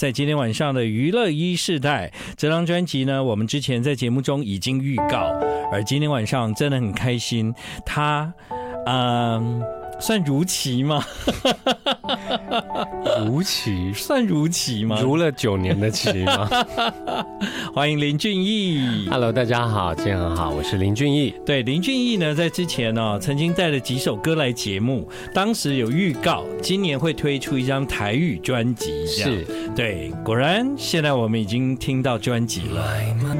在今天晚上的娱乐一世代这张专辑呢，我们之前在节目中已经预告，而今天晚上真的很开心，他，嗯。算如棋吗？如棋算如棋吗？如了九年的棋吗？欢迎林俊逸。Hello，大家好，今天很好，我是林俊逸。对，林俊逸呢，在之前呢、哦，曾经带了几首歌来节目，当时有预告，今年会推出一张台语专辑。是，对，果然现在我们已经听到专辑了。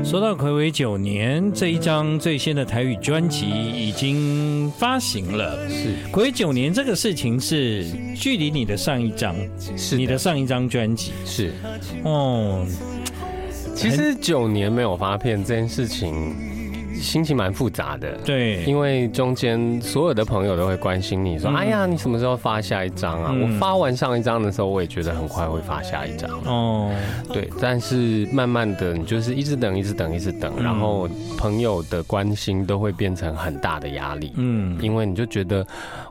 说到暌违九年，这一张最新的台语专辑已经发行了。是，暌违九。九年这个事情是距离你的上一张，是你的上一张专辑是哦。其实九年没有发片这件事情。心情蛮复杂的，对，因为中间所有的朋友都会关心你说：“嗯、哎呀，你什么时候发下一张啊？”嗯、我发完上一张的时候，我也觉得很快会发下一张哦。对，但是慢慢的，你就是一直等，一直等，一直等，嗯、然后朋友的关心都会变成很大的压力。嗯，因为你就觉得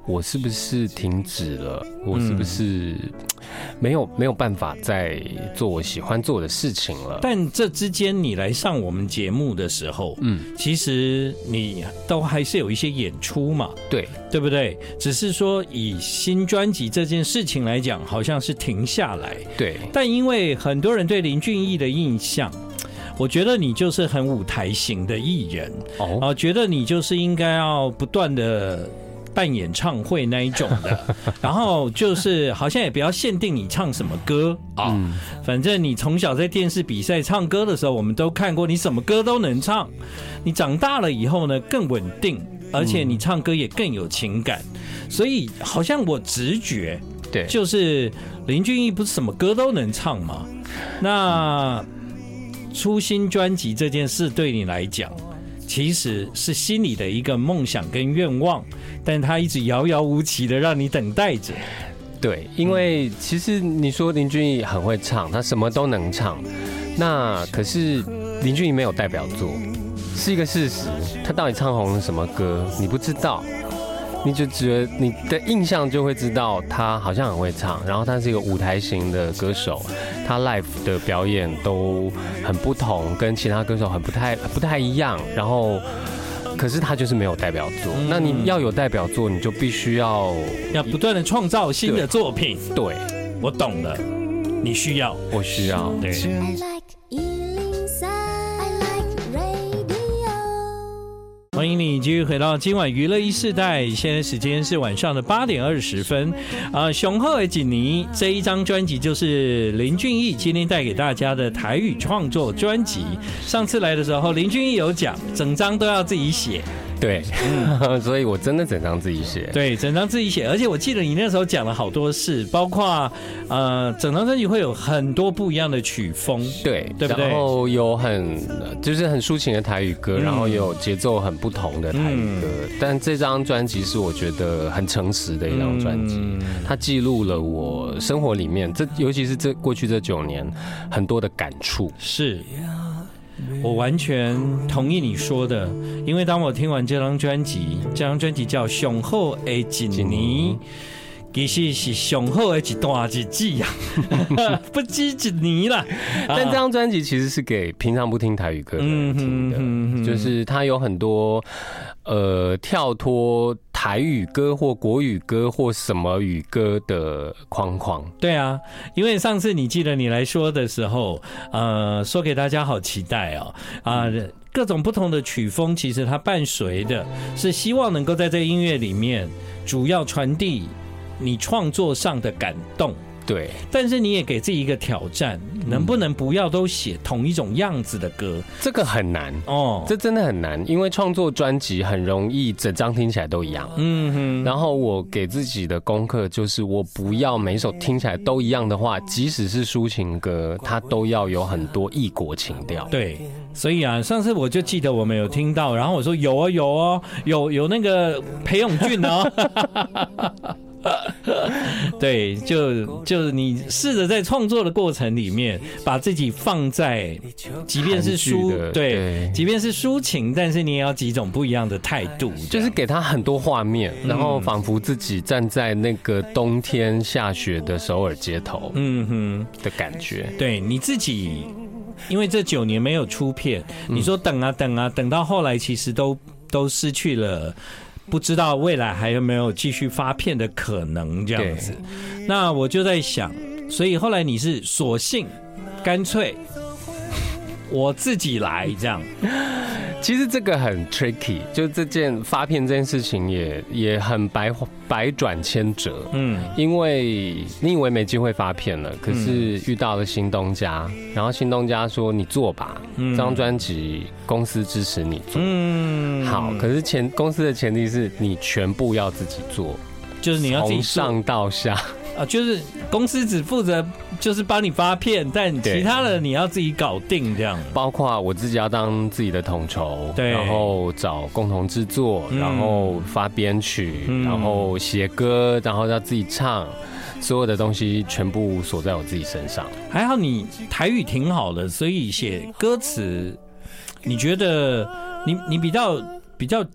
我是不是停止了？我是不是 没有没有办法再做我喜欢做的事情了？但这之间，你来上我们节目的时候，嗯，其实。你都还是有一些演出嘛，对对不对？只是说以新专辑这件事情来讲，好像是停下来。对，但因为很多人对林俊逸的印象，我觉得你就是很舞台型的艺人哦，啊，觉得你就是应该要不断的。办演唱会那一种的，然后就是好像也不要限定你唱什么歌啊，反正你从小在电视比赛唱歌的时候，我们都看过，你什么歌都能唱。你长大了以后呢，更稳定，而且你唱歌也更有情感，所以好像我直觉对，就是林俊逸不是什么歌都能唱吗？那出新专辑这件事对你来讲，其实是心里的一个梦想跟愿望，但他一直遥遥无期的让你等待着。对，因为其实你说林俊逸很会唱，他什么都能唱，那可是林俊逸没有代表作，是一个事实。他到底唱红了什么歌，你不知道。你就觉得你的印象就会知道他好像很会唱，然后他是一个舞台型的歌手，他 live 的表演都很不同，跟其他歌手很不太不太一样。然后，可是他就是没有代表作。那你要有代表作，你就必须要要不断的创造新的作品。对，我懂了，你需要，我需要，对。欢迎你继续回到今晚娱乐一世代，现在时间是晚上的八点二十分。啊，雄厚的锦尼这一张专辑就是林俊逸今天带给大家的台语创作专辑。上次来的时候，林俊逸有讲，整张都要自己写。对，嗯，所以我真的整张自己写。对，整张自己写，而且我记得你那时候讲了好多事，包括呃，整张专辑会有很多不一样的曲风，对，对不对？然后有很就是很抒情的台语歌，然后有节奏很不同的台语歌。嗯，但这张专辑是我觉得很诚实的一张专辑，它记录了我生活里面这，尤其是这过去这九年很多的感触。是。我完全同意你说的，因为当我听完这张专辑，这张专辑叫《雄厚的一年》，其实是上好的一段日子呀，不止一年啦。但这张专辑其实是给平常不听台语歌的人听的，嗯、就是它有很多呃跳脱。台语歌或国语歌或什么语歌的框框，对啊，因为上次你记得你来说的时候，呃，说给大家好期待哦，啊，各种不同的曲风，其实它伴随的是希望能够在这音乐里面，主要传递你创作上的感动。对，但是你也给自己一个挑战，能不能不要都写同一种样子的歌？这个很难哦，这真的很难，因为创作专辑很容易整张听起来都一样。嗯哼。然后我给自己的功课就是，我不要每首听起来都一样的话，即使是抒情歌，它都要有很多异国情调。对，所以啊，上次我就记得我们有听到，然后我说有啊有啊，有有那个裴勇俊哦。对，就就是你试着在创作的过程里面，把自己放在，即便是抒对，对，即便是抒情，但是你也要几种不一样的态度，就是给他很多画面，然后仿佛自己站在那个冬天下雪的首尔街头，嗯哼的感觉。对你自己，因为这九年没有出片，你说等啊等啊，等到后来其实都都失去了。不知道未来还有没有继续发片的可能这样子，那我就在想，所以后来你是索性干脆我自己来这样。其实这个很 tricky，就这件发片这件事情也也很百百转千折，嗯，因为你以为没机会发片了，可是遇到了新东家，然后新东家说你做吧，这张专辑公司支持你做，嗯，好，可是前公司的前提是你全部要自己做，就是你要从上到下。啊，就是公司只负责就是帮你发片，但其他的你要自己搞定这样。包括我自己要当自己的统筹，对，然后找共同制作，然后发编曲，然后写歌，然后要自己唱，所有的东西全部锁在我自己身上。还好你台语挺好的，所以写歌词，你觉得你你比较比较。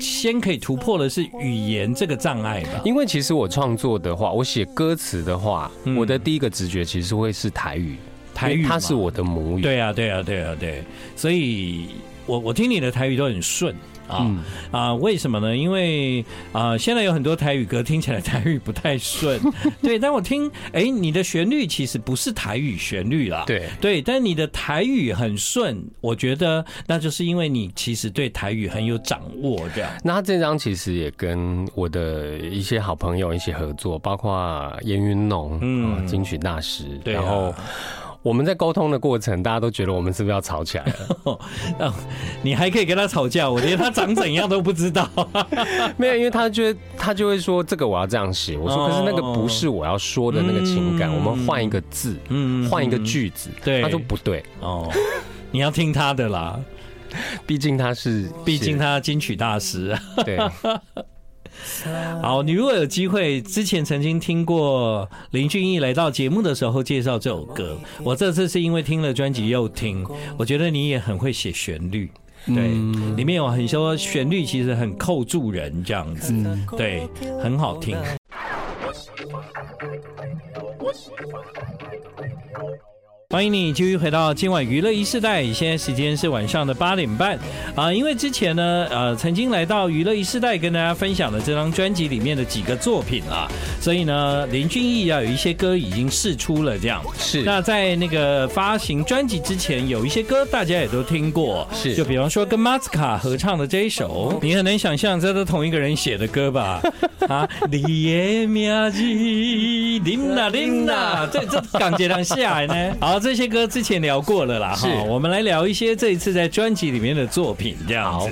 先可以突破的是语言这个障碍吧，因为其实我创作的话，我写歌词的话，我的第一个直觉其实会是台语，台语它是我的母语。对啊，对啊，对啊，对，所以我我听你的台语都很顺。啊、嗯、啊！为什么呢？因为啊，现在有很多台语歌听起来台语不太顺，对。但我听，哎、欸，你的旋律其实不是台语旋律啦，对对。但你的台语很顺，我觉得那就是因为你其实对台语很有掌握，这样。那这张其实也跟我的一些好朋友一起合作，包括严云农，嗯，金曲大师，对、啊，然后。我们在沟通的过程，大家都觉得我们是不是要吵起来了？你还可以跟他吵架，我连他长怎样都不知道。没有，因为他觉得他就会说这个我要这样写。我说可是那个不是我要说的那个情感，我们换一个字，嗯，换一个句子。对，他说不对哦，你要听他的啦，毕竟他是，毕竟他金曲大师。对。好，你如果有机会，之前曾经听过林俊逸来到节目的时候介绍这首歌，我这次是因为听了专辑又听，我觉得你也很会写旋律，对，里面有很多旋律其实很扣住人这样子，对，很好听。欢迎你继续回到今晚娱乐一世代，现在时间是晚上的八点半啊。因为之前呢，呃，曾经来到娱乐一世代跟大家分享了这张专辑里面的几个作品啊，所以呢，林俊逸啊有一些歌已经试出了，这样是。那在那个发行专辑之前，有一些歌大家也都听过，是。就比方说跟马斯卡合唱的这一首，你很难想象这都同一个人写的歌吧？啊，你的名字，琳娜琳娜，这这港姐两下来呢？好。这些歌之前聊过了啦，哈，我们来聊一些这一次在专辑里面的作品，这样子。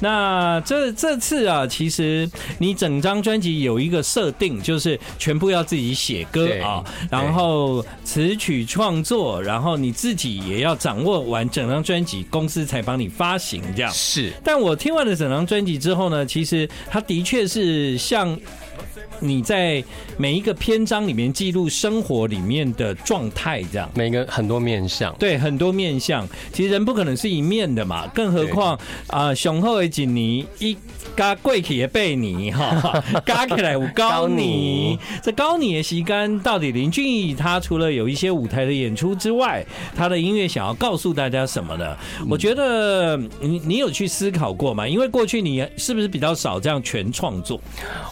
那这这次啊，其实你整张专辑有一个设定，就是全部要自己写歌啊，然后词曲创作，然后你自己也要掌握完整张专辑，公司才帮你发行这样。是，但我听完了整张专辑之后呢，其实它的确是像。你在每一个篇章里面记录生活里面的状态，这样每个很多面相，对，很多面相。其实人不可能是一面的嘛，更何况啊，雄厚的锦尼一加贵气的贝尼哈，加起来有高尼。这高尼的时间到底林俊逸他除了有一些舞台的演出之外，他的音乐想要告诉大家什么呢？我觉得你你有去思考过吗？因为过去你是不是比较少这样全创作？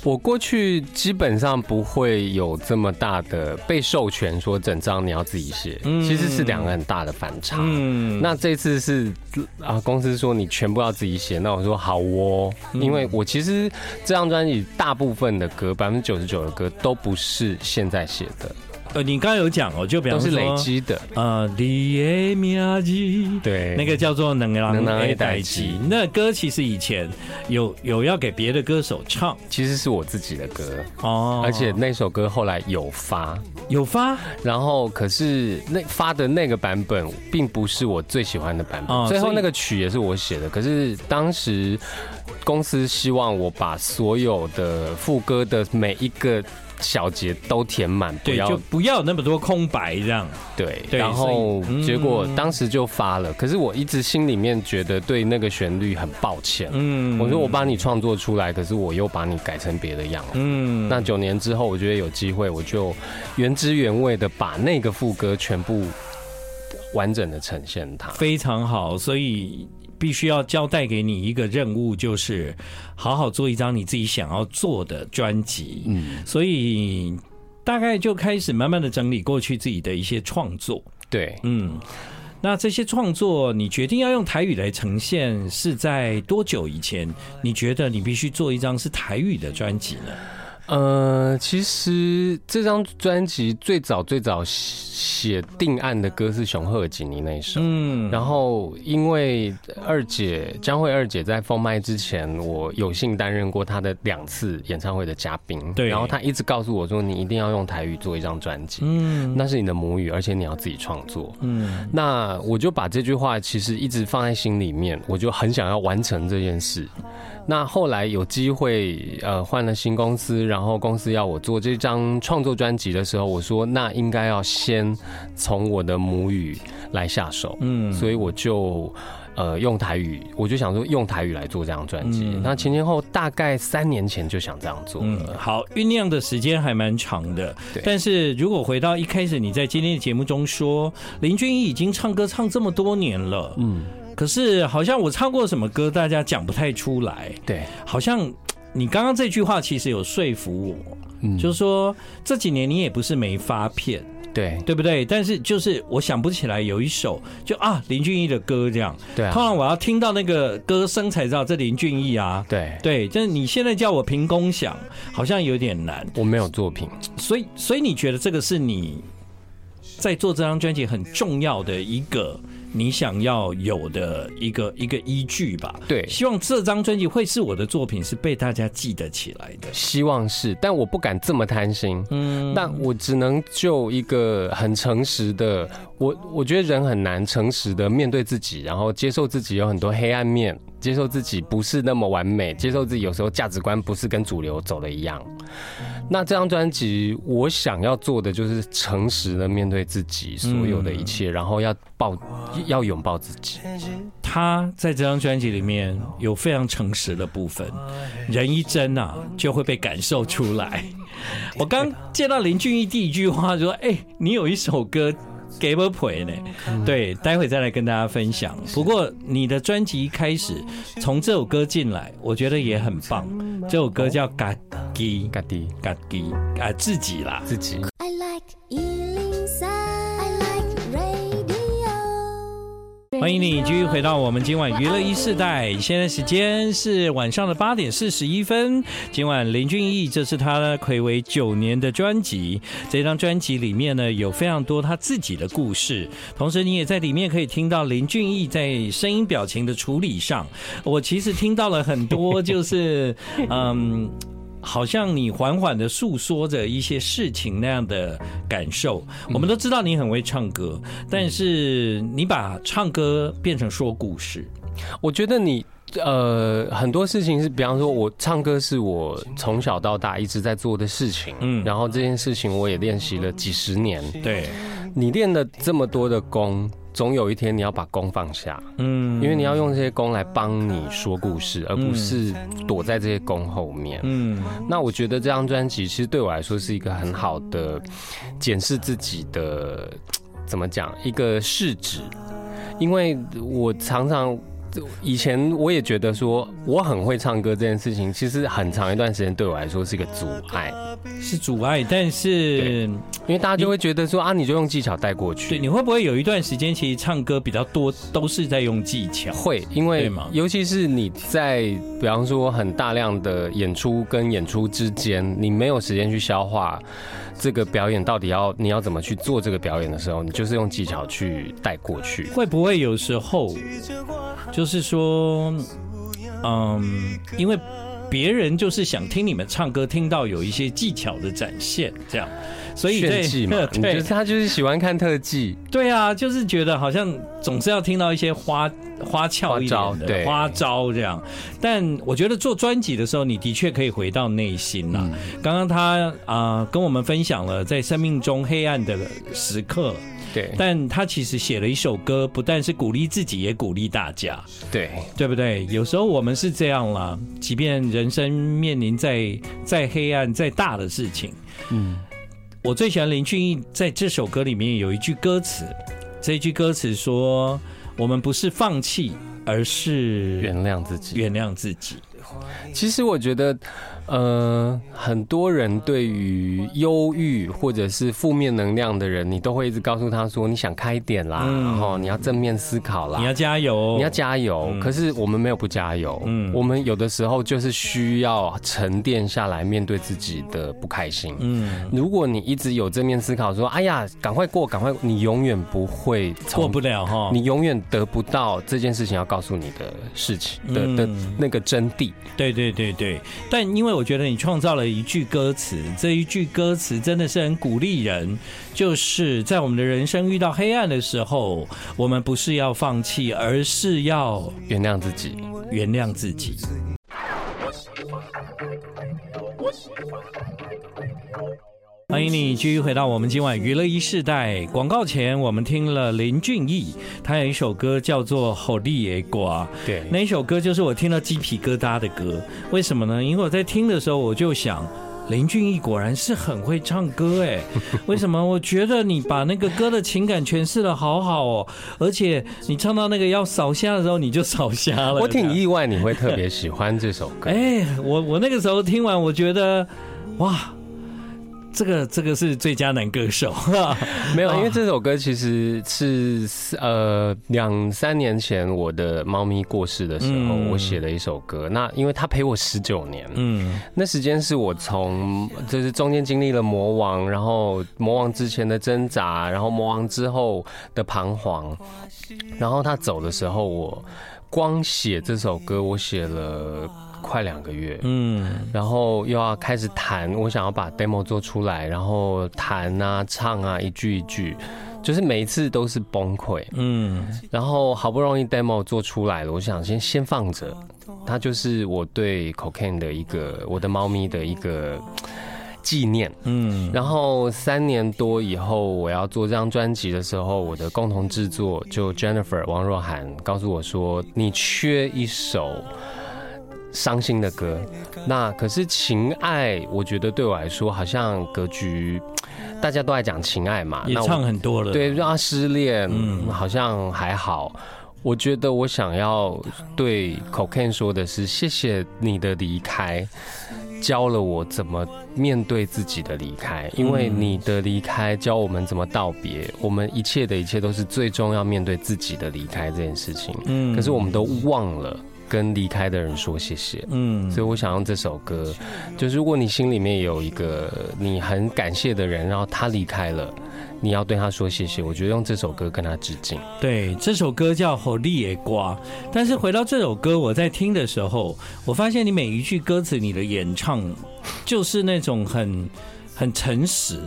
我过去。基本上不会有这么大的被授权说整张你要自己写，其实是两个很大的反差。嗯，那这次是啊，公司说你全部要自己写，那我说好哦，因为我其实这张专辑大部分的歌，百分之九十九的歌都不是现在写的。呃，你刚刚有讲哦，就比方说都是累积的，呃，你的对，那个叫做能让能爱代记，那歌其实以前有有要给别的歌手唱，其实是我自己的歌。哦，而且那首歌后来有发。有发，然后可是那发的那个版本并不是我最喜欢的版本，最后那个曲也是我写的，可是当时。公司希望我把所有的副歌的每一个小节都填满，对，就不要那么多空白这样。对，然后结果当时就发了，可是我一直心里面觉得对那个旋律很抱歉。嗯，我说我帮你创作出来，可是我又把你改成别的样子。嗯，那九年之后，我觉得有机会，我就原汁原味的把那个副歌全部完整的呈现它，非常好。所以。必须要交代给你一个任务，就是好好做一张你自己想要做的专辑。嗯，所以大概就开始慢慢的整理过去自己的一些创作。对，嗯，那这些创作你决定要用台语来呈现，是在多久以前？你觉得你必须做一张是台语的专辑呢？呃，其实这张专辑最早最早写定案的歌是熊贺锦尼那一首，嗯，然后因为二姐江蕙二姐在封麦之前，我有幸担任过她的两次演唱会的嘉宾，对，然后她一直告诉我说，你一定要用台语做一张专辑，嗯，那是你的母语，而且你要自己创作，嗯，那我就把这句话其实一直放在心里面，我就很想要完成这件事。那后来有机会，呃，换了新公司，然后公司要我做这张创作专辑的时候，我说那应该要先从我的母语来下手，嗯，所以我就呃用台语，我就想说用台语来做这张专辑。那前前后大概三年前就想这样做，嗯，好，酝酿的时间还蛮长的，对。但是如果回到一开始你在今天的节目中说林俊逸已经唱歌唱这么多年了，嗯。可是好像我唱过什么歌，大家讲不太出来。对，好像你刚刚这句话其实有说服我，嗯，就是说这几年你也不是没发片，对，对不对？但是就是我想不起来有一首就啊林俊逸的歌这样，对啊，通常我要听到那个歌声才知道这林俊逸啊，对对，就是你现在叫我凭空想，好像有点难。我没有作品，所以所以你觉得这个是你在做这张专辑很重要的一个。你想要有的一个一个依据吧？对，希望这张专辑会是我的作品，是被大家记得起来的。希望是，但我不敢这么贪心。嗯，那我只能就一个很诚实的，我我觉得人很难诚实的面对自己，然后接受自己有很多黑暗面，接受自己不是那么完美，接受自己有时候价值观不是跟主流走的一样。那这张专辑，我想要做的就是诚实的面对自己所有的一切，然后要抱，要拥抱自己。他在这张专辑里面有非常诚实的部分，人一真啊，就会被感受出来。我刚见到林俊逸第一句话说：“哎、你有一首歌。”给不赔呢？对，待会再来跟大家分享。不过你的专辑一开始从这首歌进来，我觉得也很棒。这首歌叫《嘎滴嘎滴嘎滴》，啊，自己啦，自己。欢迎你继续回到我们今晚娱乐一世代，现在时间是晚上的八点四十一分。今晚林俊逸，这是他睽违九年的专辑。这张专辑里面呢，有非常多他自己的故事，同时你也在里面可以听到林俊逸在声音表情的处理上，我其实听到了很多，就是嗯。好像你缓缓的诉说着一些事情那样的感受。我们都知道你很会唱歌，但是你把唱歌变成说故事。我觉得你呃很多事情是，比方说我唱歌是我从小到大一直在做的事情，嗯，然后这件事情我也练习了几十年。对，你练了这么多的功。总有一天你要把弓放下，嗯，因为你要用这些弓来帮你说故事，而不是躲在这些弓后面，嗯。那我觉得这张专辑其实对我来说是一个很好的检视自己的，怎么讲，一个试纸，因为我常常。以前我也觉得说我很会唱歌这件事情，其实很长一段时间对我来说是一个阻碍，是阻碍。但是因为大家就会觉得说啊，你就用技巧带过去。对，你会不会有一段时间其实唱歌比较多都是在用技巧？会，因为尤其是你在比方说很大量的演出跟演出之间，你没有时间去消化。这个表演到底要你要怎么去做这个表演的时候，你就是用技巧去带过去。会不会有时候就是说，嗯，因为别人就是想听你们唱歌，听到有一些技巧的展现，这样。所以炫技嘛，对，他就是喜欢看特技。对啊，就是觉得好像总是要听到一些花花俏一点的花招，花招这样。但我觉得做专辑的时候，你的确可以回到内心了。刚刚他啊、呃、跟我们分享了在生命中黑暗的时刻，对。但他其实写了一首歌，不但是鼓励自己，也鼓励大家，对，对不对？有时候我们是这样啦，即便人生面临再再黑暗、再大的事情，嗯。我最喜欢林俊逸在这首歌里面有一句歌词，这一句歌词说：“我们不是放弃，而是原谅自己，原谅自己。”其实我觉得。呃，很多人对于忧郁或者是负面能量的人，你都会一直告诉他说：“你想开一点啦，然后你要正面思考啦，你要加油，你要加油。”可是我们没有不加油，嗯，我们有的时候就是需要沉淀下来，面对自己的不开心。嗯，如果你一直有正面思考，说：“哎呀，赶快过，赶快过！”你永远不会过不了哈，你永远得不到这件事情要告诉你的事情的的那个真谛。对对对对，但因为。我觉得你创造了一句歌词，这一句歌词真的是很鼓励人。就是在我们的人生遇到黑暗的时候，我们不是要放弃，而是要原谅自己，原谅自己。欢迎你继续回到我们今晚娱乐一世代。广告前，我们听了林俊逸，他有一首歌叫做《予你的歌》。对，那一首歌就是我听到鸡皮疙瘩的歌。为什么呢？因为我在听的时候，我就想，林俊逸果然是很会唱歌哎。为什么？我觉得你把那个歌的情感诠释的好好哦，而且你唱到那个要扫虾的时候，你就扫虾了。我挺意外你会特别喜欢这首歌。哎，我我那个时候听完，我觉得哇。这个这个是最佳男歌手，没有，因为这首歌其实是呃两三年前我的猫咪过世的时候，我写的一首歌。那因为它陪我十九年，嗯，那时间是我从就是中间经历了魔王，然后魔王之前的挣扎，然后魔王之后的彷徨，然后他走的时候，我光写这首歌，我写了。快两个月，嗯，然后又要开始弹，我想要把 demo 做出来，然后弹啊、唱啊，一句一句，就是每一次都是崩溃，嗯，然后好不容易 demo 做出来了，我想先先放着，它就是我对 Cocaine 的一个，我的猫咪的一个纪念，嗯，然后三年多以后我要做这张专辑的时候，我的共同制作就 Jennifer 王若涵告诉我说，你缺一首。伤心的歌，那可是情爱，我觉得对我来说好像格局，大家都爱讲情爱嘛，也唱很多了。对，让他失恋，嗯，好像还好。我觉得我想要对 Cocaine 说的是，谢谢你的离开，教了我怎么面对自己的离开，因为你的离开教我们怎么道别，我们一切的一切都是最终要面对自己的离开这件事情。嗯，可是我们都忘了。跟离开的人说谢谢，嗯，所以我想用这首歌，就是如果你心里面有一个你很感谢的人，然后他离开了，你要对他说谢谢。我觉得用这首歌跟他致敬。对，这首歌叫《予你的歌》，但是回到这首歌，我在听的时候，我发现你每一句歌词，你的演唱就是那种很很诚实。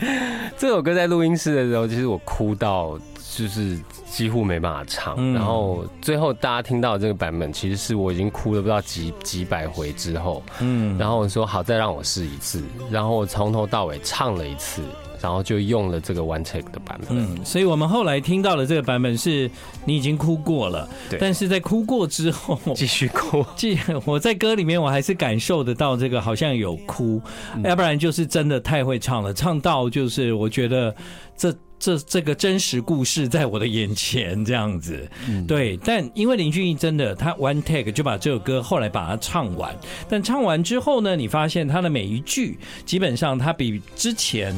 这首歌在录音室的时候，其实我哭到就是。几乎没办法唱，然后最后大家听到这个版本，其实是我已经哭了不知道几几百回之后，嗯，然后我说好，再让我试一次，然后我从头到尾唱了一次，然后就用了这个 one take 的版本。嗯，所以我们后来听到的这个版本是你已经哭过了，对，但是在哭过之后继续哭，继我在歌里面我还是感受得到这个好像有哭，要不然就是真的太会唱了，唱到就是我觉得这。这这个真实故事在我的眼前，这样子，对。但因为林俊逸真的，他 one take 就把这首歌后来把它唱完。但唱完之后呢，你发现他的每一句，基本上他比之前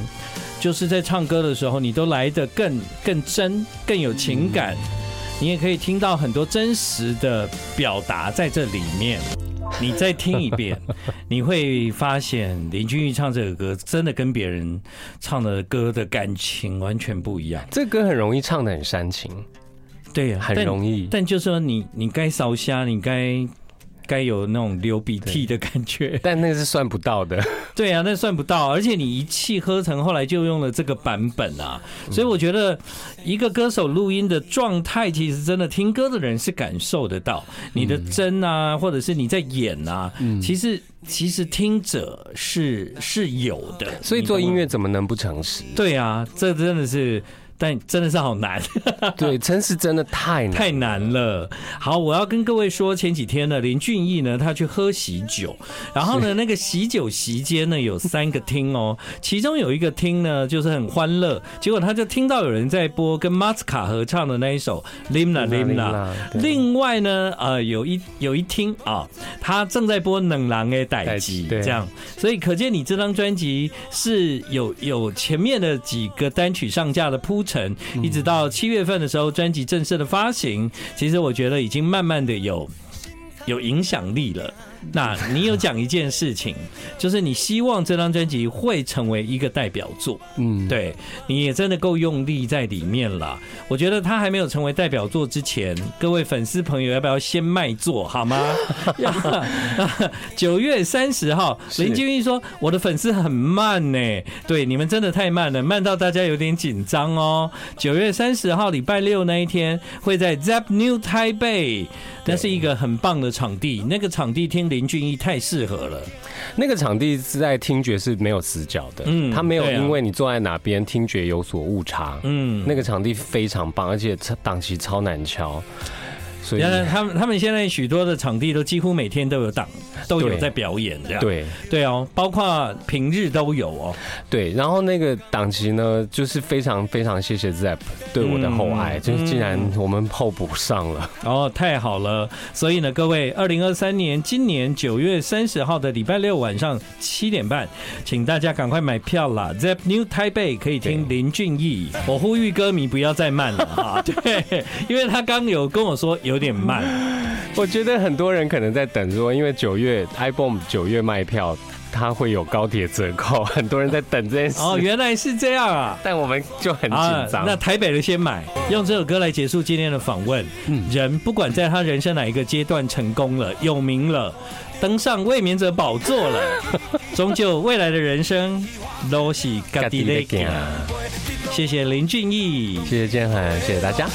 就是在唱歌的时候，你都来得更更真，更有情感。你也可以听到很多真实的表达在这里面。你再听一遍，你会发现林俊逸唱这首歌真的跟别人唱的歌的感情完全不一样。这歌很容易唱的很煽情，对，很容易。但，但就是说你，你你该烧香，你该该有那种流鼻涕的感觉。但那个是算不到的。对啊，那算不到，而且你一气呵成，后来就用了这个版本啊。所以我觉得一个歌手录音的状态，其实真的听歌的人是感受得到你的真啊，或者是你在演啊，其实其实听者是是有的。所以做音乐怎么能不诚实？对啊，这真的是。但真的是好难，对，真是真的太难太难了。好，我要跟各位说，前几天呢，林俊逸呢，他去喝喜酒，然后呢，那个喜酒席间呢，有三个厅哦，其中有一个厅呢，就是很欢乐，结果他就听到有人在播跟马斯卡合唱的那一首《Limna Limna》，另外呢，呃，有一有一厅啊，他正在播《冷狼的代志》，这样，所以可见你这张专辑是有有前面的几个单曲上架的铺。一直到七月份的时候，专辑正式的发行，其实我觉得已经慢慢的有有影响力了。那你有讲一件事情，就是你希望这张专辑会成为一个代表作，嗯，对，你也真的够用力在里面了。我觉得他还没有成为代表作之前，各位粉丝朋友要不要先卖座好吗？九月三十号，林俊逸说我的粉丝很慢呢，对，你们真的太慢了，慢到大家有点紧张哦。九月三十号礼拜六那一天会在 Zepp New Taipei，那是一个很棒的场地，那个场地听。林俊逸太适合了，那个场地是在听觉是没有死角的，嗯，他没有因为你坐在哪边听觉有所误差，嗯，那个场地非常棒，而且档期超难敲。所以他们他们现在许多的场地都几乎每天都有档，都有在表演这样。对对哦，包括平日都有哦。对，然后那个档期呢，就是非常非常谢谢 Zepp 对我的厚爱，就是竟然我们候补上了。哦，太好了！所以呢，各位，二零二三年今年九月三十号的礼拜六晚上七点半，请大家赶快买票啦！Zepp New Taipei 可以听林俊逸。我呼吁歌迷不要再慢了啊！对，因为他刚有跟我说有。有点慢，我觉得很多人可能在等说，因为九月 iBOOM 九月卖票，它会有高铁折扣，很多人在等这件事。哦，原来是这样啊！但我们就很紧张。那台北的先买，用这首歌来结束今天的访问。嗯，人不管在他人生哪一个阶段成功了、有名了、登上卫冕者宝座了，终究未来的人生都是自己的。谢谢林俊逸，谢谢建恒，谢谢大家。